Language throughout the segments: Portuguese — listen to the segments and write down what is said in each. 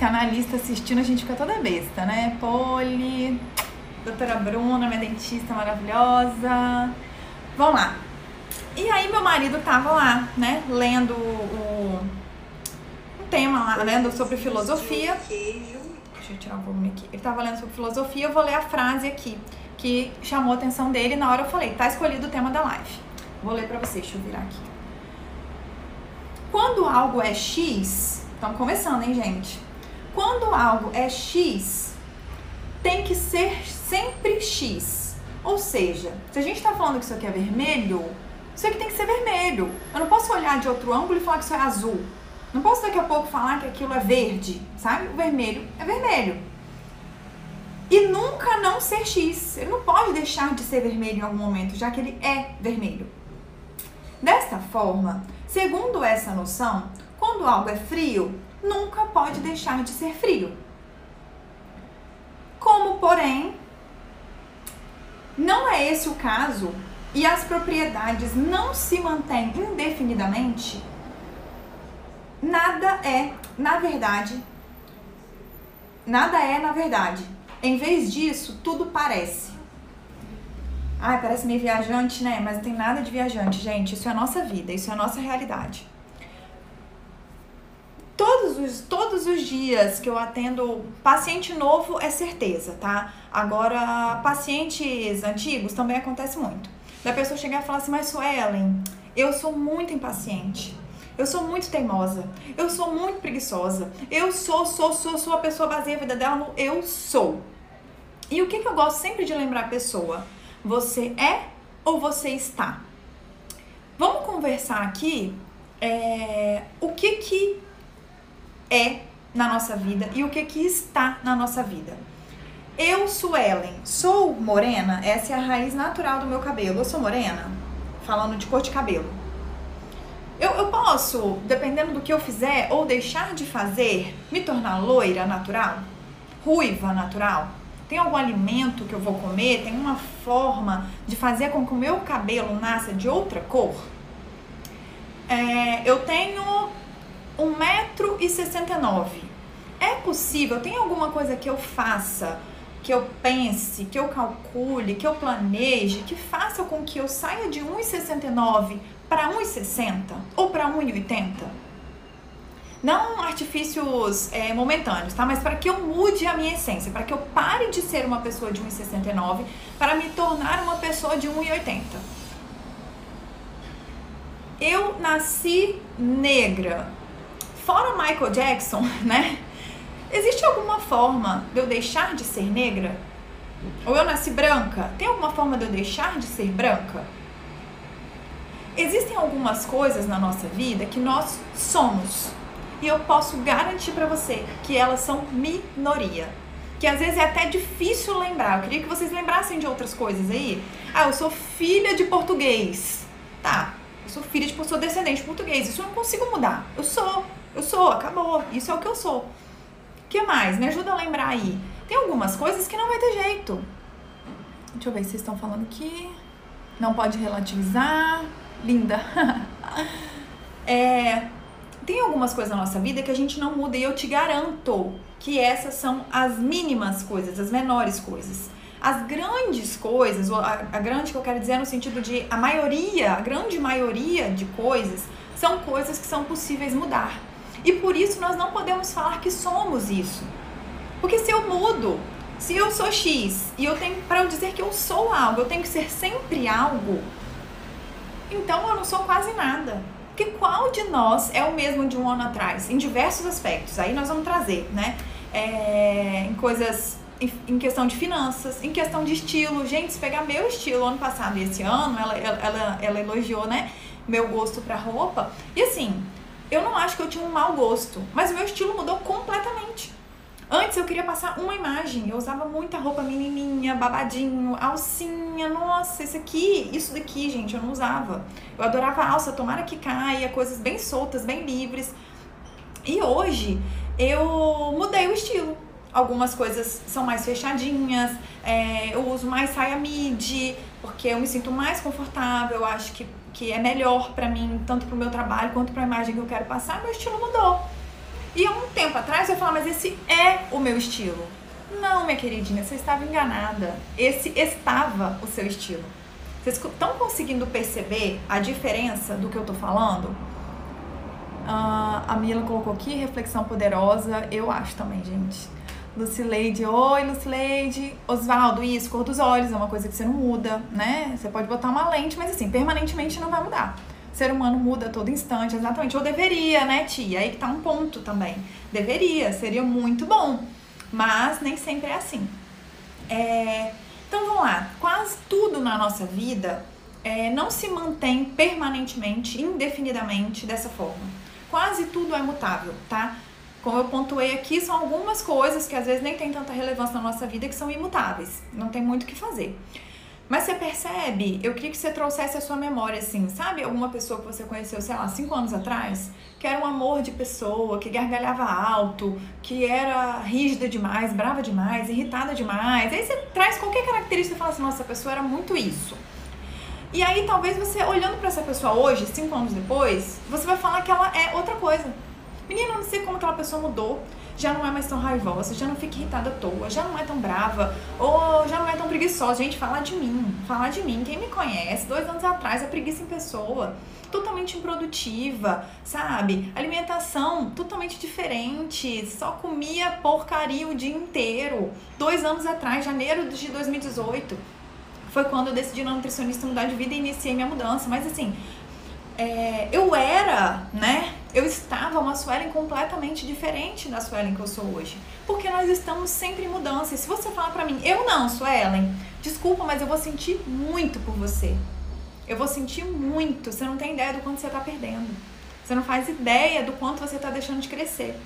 psicanalista assistindo, a gente fica toda besta, né? Poli, doutora Bruna, minha dentista maravilhosa. Vamos lá. E aí meu marido tava lá, né, lendo o, um tema lá, lendo sobre filosofia. Deixa eu tirar um volume aqui. Ele tava lendo sobre filosofia, eu vou ler a frase aqui que chamou a atenção dele. Na hora eu falei, tá escolhido o tema da live. Vou ler pra vocês, deixa eu virar aqui. Quando algo é X, estamos começando, hein, gente? Quando algo é X, tem que ser sempre X. Ou seja, se a gente está falando que isso aqui é vermelho, isso aqui tem que ser vermelho. Eu não posso olhar de outro ângulo e falar que isso é azul. Não posso daqui a pouco falar que aquilo é verde, sabe? O vermelho é vermelho. E nunca não ser X. Ele não pode deixar de ser vermelho em algum momento, já que ele é vermelho. Desta forma, segundo essa noção, quando algo é frio, nunca pode deixar de ser frio. Como, porém, não é esse o caso e as propriedades não se mantêm indefinidamente, nada é, na verdade, nada é, na verdade. Em vez disso, tudo parece. Ai, parece meio viajante, né? Mas não tem nada de viajante, gente. Isso é a nossa vida, isso é a nossa realidade. Todos os, todos os dias que eu atendo paciente novo é certeza, tá? Agora, pacientes antigos também acontece muito. Da pessoa chegar e falar assim, mas Suelen, eu sou muito impaciente. Eu sou muito teimosa. Eu sou muito preguiçosa. Eu sou, sou, sou, sou a pessoa baseia a vida dela no eu sou. E o que, que eu gosto sempre de lembrar a pessoa? Você é ou você está? Vamos conversar aqui é, o que, que é na nossa vida e o que, que está na nossa vida. Eu, Suelen, sou morena, essa é a raiz natural do meu cabelo. Eu sou morena, falando de cor de cabelo. Eu, eu posso, dependendo do que eu fizer ou deixar de fazer, me tornar loira natural? Ruiva natural? Tem algum alimento que eu vou comer? Tem uma forma de fazer com que o meu cabelo nasça de outra cor? É, eu tenho 1,69m. É possível? Tem alguma coisa que eu faça, que eu pense, que eu calcule, que eu planeje, que faça com que eu saia de 1,69 para 1,60 ou para 1,80? Não artifícios é, momentâneos, tá? Mas para que eu mude a minha essência, para que eu pare de ser uma pessoa de 1,69 para me tornar uma pessoa de 1,80. Eu nasci negra, fora Michael Jackson, né? Existe alguma forma de eu deixar de ser negra? Ou eu nasci branca? Tem alguma forma de eu deixar de ser branca? Existem algumas coisas na nossa vida que nós somos. E eu posso garantir para você que elas são minoria. Que às vezes é até difícil lembrar. Eu queria que vocês lembrassem de outras coisas aí. Ah, eu sou filha de português. Tá, eu sou filha de sou descendente de português. Isso eu não consigo mudar. Eu sou. Eu sou, acabou. Isso é o que eu sou. O que mais? Me ajuda a lembrar aí. Tem algumas coisas que não vai ter jeito. Deixa eu ver se vocês estão falando aqui. Não pode relativizar. Linda. é, tem algumas coisas na nossa vida que a gente não muda e eu te garanto que essas são as mínimas coisas, as menores coisas. As grandes coisas, a, a grande que eu quero dizer no sentido de a maioria, a grande maioria de coisas são coisas que são possíveis mudar. E por isso nós não podemos falar que somos isso. Porque se eu mudo, se eu sou X e eu tenho para eu dizer que eu sou algo, eu tenho que ser sempre algo, então eu não sou quase nada. Porque qual de nós é o mesmo de um ano atrás? Em diversos aspectos. Aí nós vamos trazer, né? É, em coisas em questão de finanças, em questão de estilo. Gente, se pegar meu estilo ano passado e esse ano, ela, ela, ela elogiou, né? Meu gosto pra roupa. E assim, eu não acho que eu tinha um mau gosto, mas o meu estilo mudou completamente. Antes eu queria passar uma imagem, eu usava muita roupa menininha, babadinho, alcinha, nossa, esse aqui, isso daqui, gente, eu não usava. Eu adorava alça, tomara que caia, coisas bem soltas, bem livres. E hoje eu mudei o estilo. Algumas coisas são mais fechadinhas, é, eu uso mais saia midi, porque eu me sinto mais confortável, eu acho que que é melhor para mim, tanto para o meu trabalho quanto para a imagem que eu quero passar, meu estilo mudou. E há um tempo atrás eu falava, mas esse é o meu estilo. Não, minha queridinha, você estava enganada. Esse estava o seu estilo. Vocês estão conseguindo perceber a diferença do que eu tô falando? Uh, a Mila colocou aqui, reflexão poderosa. Eu acho também, gente. Lucileide, oi Lucileide. Osvaldo, isso, cor dos olhos é uma coisa que você não muda, né? Você pode botar uma lente, mas assim, permanentemente não vai mudar. O ser humano muda a todo instante, exatamente. Ou deveria, né, tia? Aí que tá um ponto também. Deveria, seria muito bom. Mas nem sempre é assim. É... Então vamos lá. Quase tudo na nossa vida é, não se mantém permanentemente, indefinidamente dessa forma. Quase tudo é mutável, tá? Como eu pontuei aqui, são algumas coisas que às vezes nem tem tanta relevância na nossa vida que são imutáveis. Não tem muito o que fazer. Mas você percebe, eu queria que você trouxesse a sua memória, assim, sabe? Alguma pessoa que você conheceu, sei lá, cinco anos atrás, que era um amor de pessoa, que gargalhava alto, que era rígida demais, brava demais, irritada demais. Aí você traz qualquer característica e fala assim, nossa, essa pessoa era muito isso. E aí talvez você, olhando para essa pessoa hoje, cinco anos depois, você vai falar que ela é outra coisa. Menina, não sei como aquela pessoa mudou já não é mais tão raivosa, já não fica irritada à toa, já não é tão brava, ou já não é tão preguiçosa. Gente, falar de mim, falar de mim. Quem me conhece, dois anos atrás, a preguiça em pessoa, totalmente improdutiva, sabe? Alimentação totalmente diferente, só comia porcaria o dia inteiro. Dois anos atrás, janeiro de 2018, foi quando eu decidi na nutricionista mudar de vida e iniciei minha mudança. Mas assim, é, eu era, né? Eu estava uma Suelen completamente diferente da Suelen que eu sou hoje. Porque nós estamos sempre em mudança. E se você falar pra mim, eu não, Suelen, desculpa, mas eu vou sentir muito por você. Eu vou sentir muito. Você não tem ideia do quanto você tá perdendo. Você não faz ideia do quanto você tá deixando de crescer.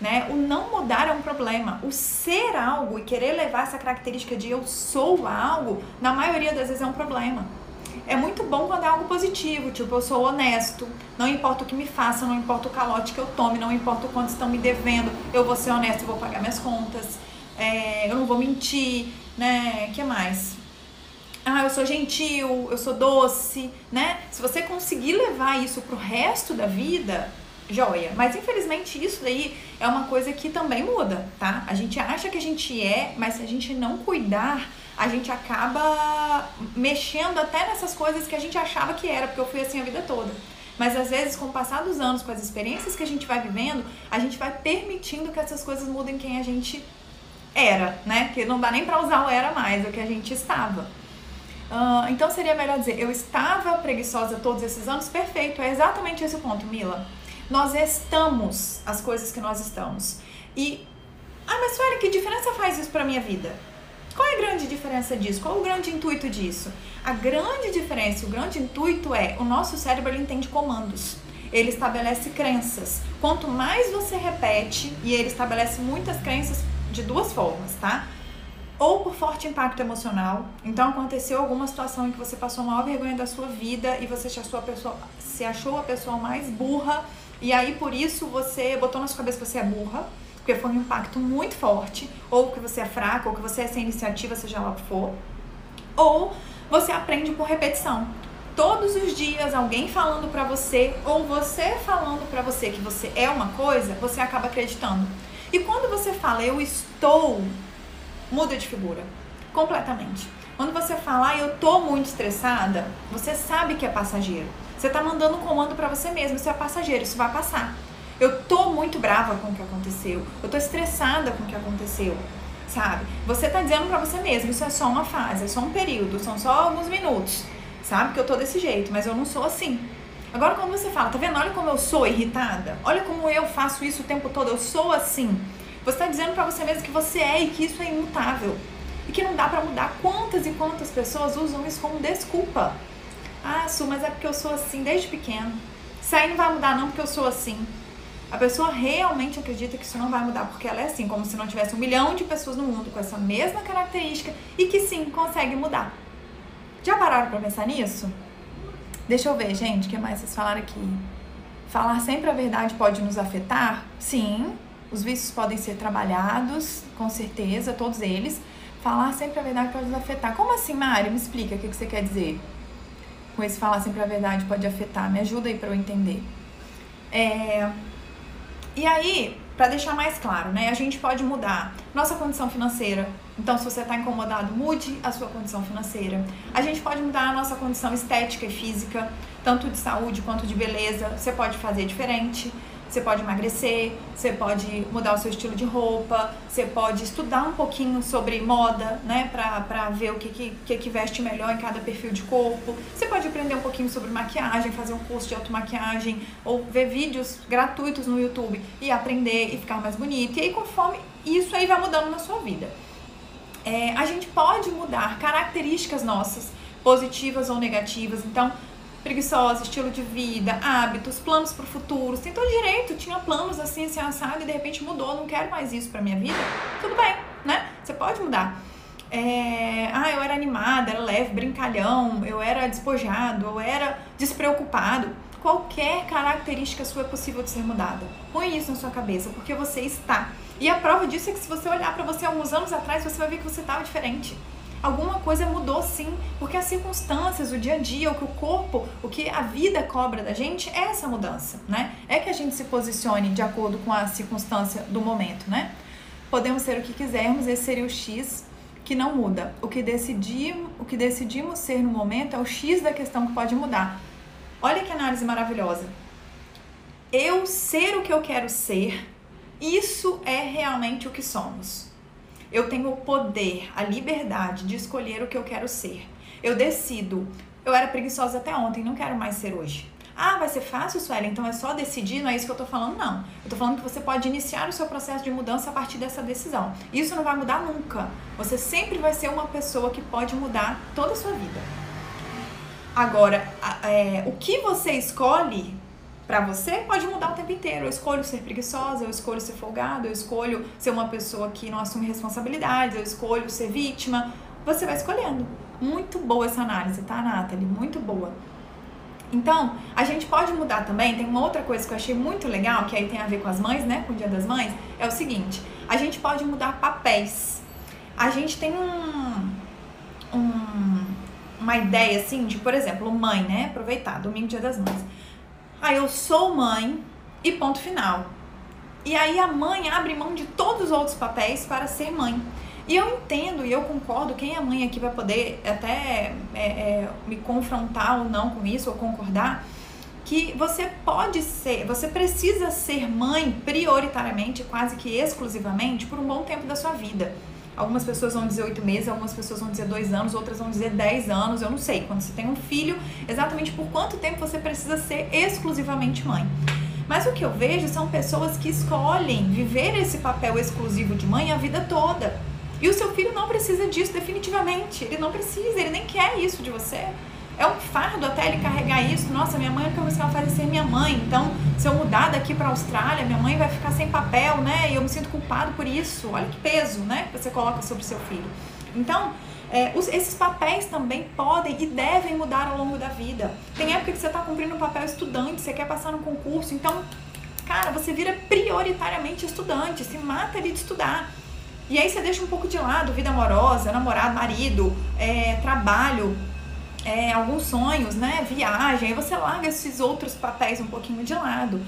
Né? O não mudar é um problema. O ser algo e querer levar essa característica de eu sou algo, na maioria das vezes é um problema é muito bom quando é algo positivo, tipo, eu sou honesto, não importa o que me façam, não importa o calote que eu tome, não importa o quanto estão me devendo, eu vou ser honesto e vou pagar minhas contas, é, eu não vou mentir, né? que mais? Ah, eu sou gentil, eu sou doce, né? Se você conseguir levar isso pro resto da vida, joia. Mas infelizmente isso daí é uma coisa que também muda, tá? A gente acha que a gente é, mas se a gente não cuidar a gente acaba mexendo até nessas coisas que a gente achava que era, porque eu fui assim a vida toda. Mas às vezes, com o passar dos anos, com as experiências que a gente vai vivendo, a gente vai permitindo que essas coisas mudem quem a gente era, né? Que não dá nem pra usar o era mais, é o que a gente estava. Uh, então seria melhor dizer, eu estava preguiçosa todos esses anos, perfeito, é exatamente esse o ponto, Mila. Nós estamos as coisas que nós estamos. E, ah, mas olha, que diferença faz isso pra minha vida? Qual é a grande diferença disso? Qual é o grande intuito disso? A grande diferença, o grande intuito é o nosso cérebro ele entende comandos. Ele estabelece crenças. Quanto mais você repete, e ele estabelece muitas crenças de duas formas, tá? Ou por forte impacto emocional. Então aconteceu alguma situação em que você passou a maior vergonha da sua vida e você se achou a pessoa, se achou a pessoa mais burra, e aí por isso você botou na sua cabeça que você é burra porque foi um impacto muito forte, ou que você é fraco, ou que você é sem iniciativa, seja lá o que for, ou você aprende por repetição. Todos os dias alguém falando para você ou você falando para você que você é uma coisa, você acaba acreditando. E quando você fala eu estou, muda de figura completamente. Quando você fala eu tô muito estressada, você sabe que é passageiro. Você tá mandando um comando para você mesmo, isso é passageiro, isso vai passar. Eu tô muito brava com o que aconteceu. Eu tô estressada com o que aconteceu. Sabe? Você tá dizendo para você mesmo, isso é só uma fase, é só um período, são só alguns minutos. Sabe que eu tô desse jeito, mas eu não sou assim. Agora quando você fala, tá vendo? Olha como eu sou irritada. Olha como eu faço isso o tempo todo. Eu sou assim. Você tá dizendo para você mesmo que você é e que isso é imutável. E que não dá para mudar. Quantas e quantas pessoas usam isso como desculpa? Ah, Su, mas é porque eu sou assim desde pequeno. Isso aí não vai mudar não porque eu sou assim. A pessoa realmente acredita que isso não vai mudar, porque ela é assim, como se não tivesse um milhão de pessoas no mundo com essa mesma característica e que sim, consegue mudar. Já pararam para pensar nisso? Deixa eu ver, gente, o que mais vocês falaram aqui? Falar sempre a verdade pode nos afetar? Sim, os vícios podem ser trabalhados, com certeza, todos eles. Falar sempre a verdade pode nos afetar. Como assim, Mari? Me explica o que você quer dizer. Com esse falar sempre a verdade pode afetar. Me ajuda aí para eu entender. É, E aí, para deixar mais claro, né, a gente pode mudar nossa condição financeira. Então, se você está incomodado, mude a sua condição financeira. A gente pode mudar a nossa condição estética e física, tanto de saúde quanto de beleza. Você pode fazer diferente. Você pode emagrecer, você pode mudar o seu estilo de roupa, você pode estudar um pouquinho sobre moda, né, pra, pra ver o que, que, que, veste melhor em cada perfil de corpo. Você pode aprender um pouquinho sobre maquiagem, fazer um curso de automaquiagem ou ver vídeos gratuitos no YouTube e aprender e ficar mais bonito. E aí, conforme isso aí vai mudando na sua vida. É, a gente pode mudar características nossas, positivas ou negativas. Então, preguiçosa, estilo de vida, hábitos, planos para o futuro. Você tem todo direito, tinha planos assim, assim, assado e de repente mudou, não quero mais isso para minha vida. Tudo bem, né? Você pode mudar. É, ah, eu era animada, era leve, brincalhão, eu era despojado, eu era despreocupado. Qualquer característica sua é possível de ser mudada. Põe isso na sua cabeça, porque você está. E a prova disso é que se você olhar para você alguns anos atrás, você vai ver que você estava diferente alguma coisa mudou sim, porque as circunstâncias, o dia a dia, o que o corpo, o que a vida cobra da gente é essa mudança, né? É que a gente se posicione de acordo com a circunstância do momento, né? Podemos ser o que quisermos, esse seria o X que não muda. O que decidimos, o que decidimos ser no momento é o X da questão que pode mudar. Olha que análise maravilhosa. Eu ser o que eu quero ser, isso é realmente o que somos. Eu tenho o poder, a liberdade de escolher o que eu quero ser. Eu decido. Eu era preguiçosa até ontem, não quero mais ser hoje. Ah, vai ser fácil, Suela, então é só decidir, não é isso que eu tô falando, não. Eu tô falando que você pode iniciar o seu processo de mudança a partir dessa decisão. Isso não vai mudar nunca. Você sempre vai ser uma pessoa que pode mudar toda a sua vida. Agora, é, o que você escolhe para você pode mudar o tempo inteiro. Eu escolho ser preguiçosa, eu escolho ser folgada, eu escolho ser uma pessoa que não assume responsabilidades, eu escolho ser vítima. Você vai escolhendo. Muito boa essa análise, tá, Nathalie? Muito boa. Então, a gente pode mudar também. Tem uma outra coisa que eu achei muito legal, que aí tem a ver com as mães, né? Com o Dia das Mães. É o seguinte: a gente pode mudar papéis. A gente tem um, um uma ideia assim de, por exemplo, mãe, né? Aproveitar, domingo, Dia das Mães ah, eu sou mãe e ponto final. E aí a mãe abre mão de todos os outros papéis para ser mãe. E eu entendo e eu concordo, quem é mãe aqui vai poder até é, é, me confrontar ou não com isso, ou concordar, que você pode ser, você precisa ser mãe prioritariamente, quase que exclusivamente, por um bom tempo da sua vida. Algumas pessoas vão dizer oito meses, algumas pessoas vão dizer dois anos, outras vão dizer dez anos, eu não sei. Quando você tem um filho, exatamente por quanto tempo você precisa ser exclusivamente mãe. Mas o que eu vejo são pessoas que escolhem viver esse papel exclusivo de mãe a vida toda. E o seu filho não precisa disso, definitivamente. Ele não precisa, ele nem quer isso de você é um fardo até ele carregar isso. Nossa, minha mãe, a única coisa que ela faz é ser minha mãe. Então, se eu mudar daqui para a Austrália, minha mãe vai ficar sem papel, né? E eu me sinto culpado por isso. Olha que peso, né? Que você coloca sobre seu filho. Então, é, os, esses papéis também podem e devem mudar ao longo da vida. Tem época que você está cumprindo um papel estudante, você quer passar no concurso, então, cara, você vira prioritariamente estudante, se mata ali de estudar. E aí você deixa um pouco de lado vida amorosa, namorado, marido, é, trabalho, é, alguns sonhos, né? Viagem, aí você larga esses outros papéis um pouquinho de lado.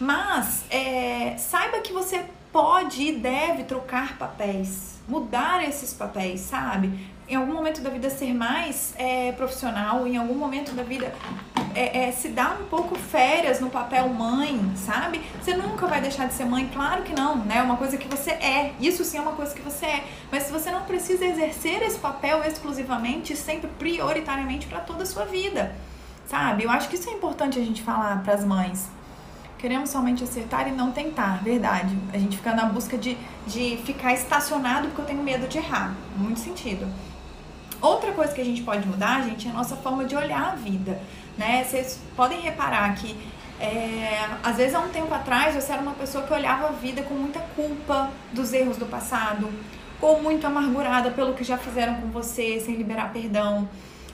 Mas é, saiba que você pode e deve trocar papéis, mudar esses papéis, sabe? Em algum momento da vida ser mais é, profissional, em algum momento da vida é, é, se dá um pouco férias no papel mãe, sabe? Você nunca vai deixar de ser mãe, claro que não, né? É uma coisa que você é, isso sim é uma coisa que você é. Mas você não precisa exercer esse papel exclusivamente, sempre prioritariamente para toda a sua vida, sabe? Eu acho que isso é importante a gente falar para as mães. Queremos somente acertar e não tentar, verdade. A gente fica na busca de, de ficar estacionado porque eu tenho medo de errar. Muito sentido. Outra coisa que a gente pode mudar, gente, é a nossa forma de olhar a vida né? Vocês podem reparar que é, às vezes há um tempo atrás você era uma pessoa que olhava a vida com muita culpa dos erros do passado, ou muito amargurada pelo que já fizeram com você, sem liberar perdão,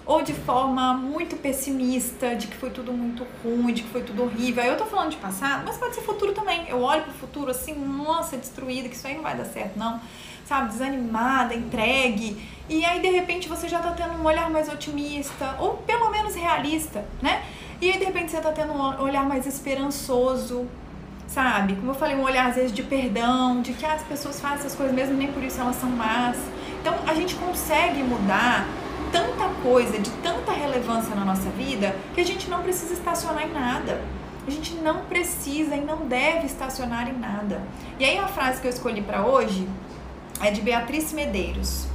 ou de forma muito pessimista, de que foi tudo muito ruim, de que foi tudo horrível. Aí eu tô falando de passado, mas pode ser futuro também. Eu olho pro futuro assim, nossa, destruída, que isso aí não vai dar certo, não. Sabe, desanimada, entregue. E aí de repente você já tá tendo um olhar mais otimista, ou pelo menos realista, né? E aí de repente você tá tendo um olhar mais esperançoso, sabe? Como eu falei, um olhar às vezes de perdão, de que as pessoas fazem essas coisas mesmo, nem por isso elas são más. Então a gente consegue mudar tanta coisa, de tanta relevância na nossa vida, que a gente não precisa estacionar em nada. A gente não precisa e não deve estacionar em nada. E aí a frase que eu escolhi para hoje é de Beatriz Medeiros.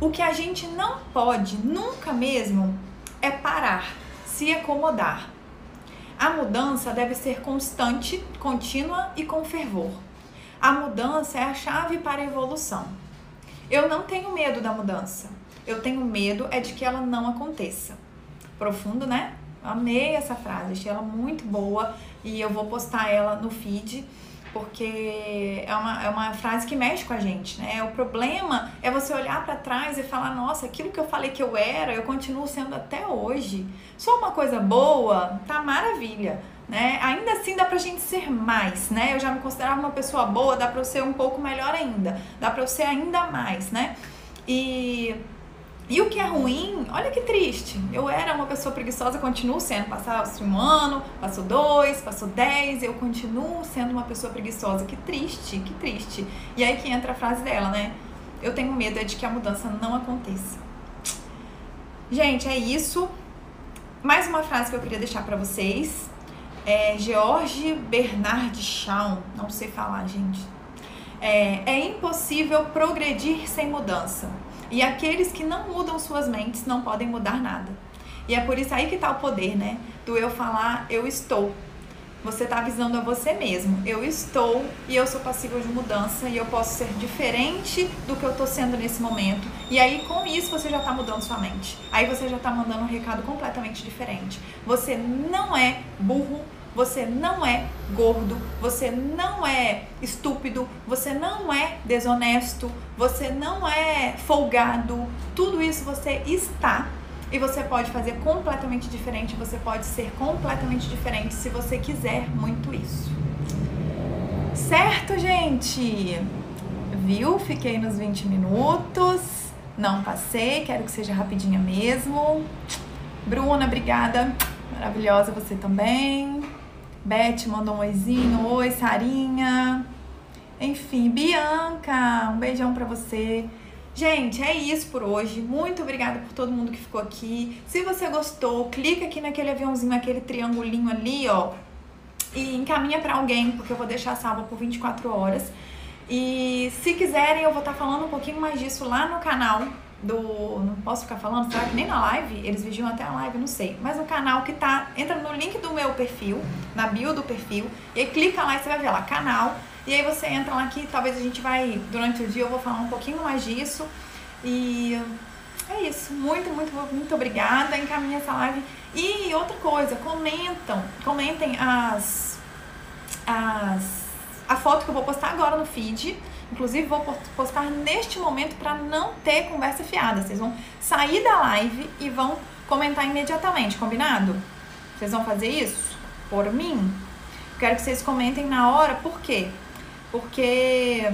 O que a gente não pode nunca mesmo é parar, se acomodar. A mudança deve ser constante, contínua e com fervor. A mudança é a chave para a evolução. Eu não tenho medo da mudança. Eu tenho medo é de que ela não aconteça. Profundo, né? Amei essa frase, achei ela muito boa e eu vou postar ela no feed porque é uma, é uma frase que mexe com a gente, né? O problema é você olhar para trás e falar: nossa, aquilo que eu falei que eu era, eu continuo sendo até hoje. Só uma coisa boa, tá maravilha, né? Ainda assim dá pra gente ser mais, né? Eu já me considerava uma pessoa boa, dá pra eu ser um pouco melhor ainda, dá pra eu ser ainda mais, né? E e o que é ruim, olha que triste. Eu era uma pessoa preguiçosa, continuo sendo. Passou um ano, passou dois, passou dez, eu continuo sendo uma pessoa preguiçosa. Que triste, que triste. E aí que entra a frase dela, né? Eu tenho medo é de que a mudança não aconteça. Gente, é isso. Mais uma frase que eu queria deixar para vocês. É George Bernard Shaw, não sei falar, gente. É, é impossível progredir sem mudança. E aqueles que não mudam suas mentes não podem mudar nada. E é por isso aí que está o poder, né? Do eu falar, eu estou. Você está avisando a você mesmo. Eu estou e eu sou passível de mudança e eu posso ser diferente do que eu estou sendo nesse momento. E aí, com isso, você já está mudando sua mente. Aí você já está mandando um recado completamente diferente. Você não é burro você não é gordo, você não é estúpido, você não é desonesto, você não é folgado. Tudo isso você está e você pode fazer completamente diferente, você pode ser completamente diferente se você quiser muito isso. Certo, gente? Viu? Fiquei nos 20 minutos. Não passei, quero que seja rapidinha mesmo. Bruna, obrigada. Maravilhosa você também. Beth mandou um oizinho. Oi, Sarinha. Enfim, Bianca, um beijão pra você. Gente, é isso por hoje. Muito obrigada por todo mundo que ficou aqui. Se você gostou, clica aqui naquele aviãozinho, aquele triangulinho ali, ó. E encaminha para alguém, porque eu vou deixar salva por 24 horas. E se quiserem, eu vou estar tá falando um pouquinho mais disso lá no canal do. Não posso ficar falando, será que nem na live? Eles vigiam até a live, não sei. Mas o canal que tá. Entra no link do meu perfil, na bio do perfil, e clica lá e você vai ver lá, canal. E aí você entra lá que talvez a gente vai, durante o dia eu vou falar um pouquinho mais disso. E é isso. Muito, muito, muito obrigada. Encaminha essa live. E outra coisa, comentam, comentem as. as a foto que eu vou postar agora no feed Inclusive, vou postar neste momento para não ter conversa fiada. Vocês vão sair da live e vão comentar imediatamente, combinado? Vocês vão fazer isso por mim? Quero que vocês comentem na hora, por quê? Porque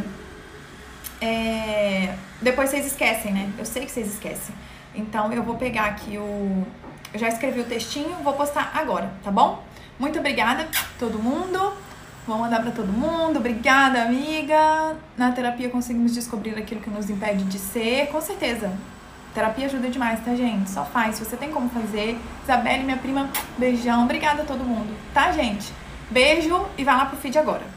é, depois vocês esquecem, né? Eu sei que vocês esquecem. Então eu vou pegar aqui o. Eu já escrevi o textinho, vou postar agora, tá bom? Muito obrigada, todo mundo. Vou mandar para todo mundo. Obrigada, amiga. Na terapia conseguimos descobrir aquilo que nos impede de ser. Com certeza. Terapia ajuda demais, tá, gente? Só faz. Se você tem como fazer. Isabelle, minha prima, beijão. Obrigada a todo mundo, tá, gente? Beijo e vai lá pro feed agora.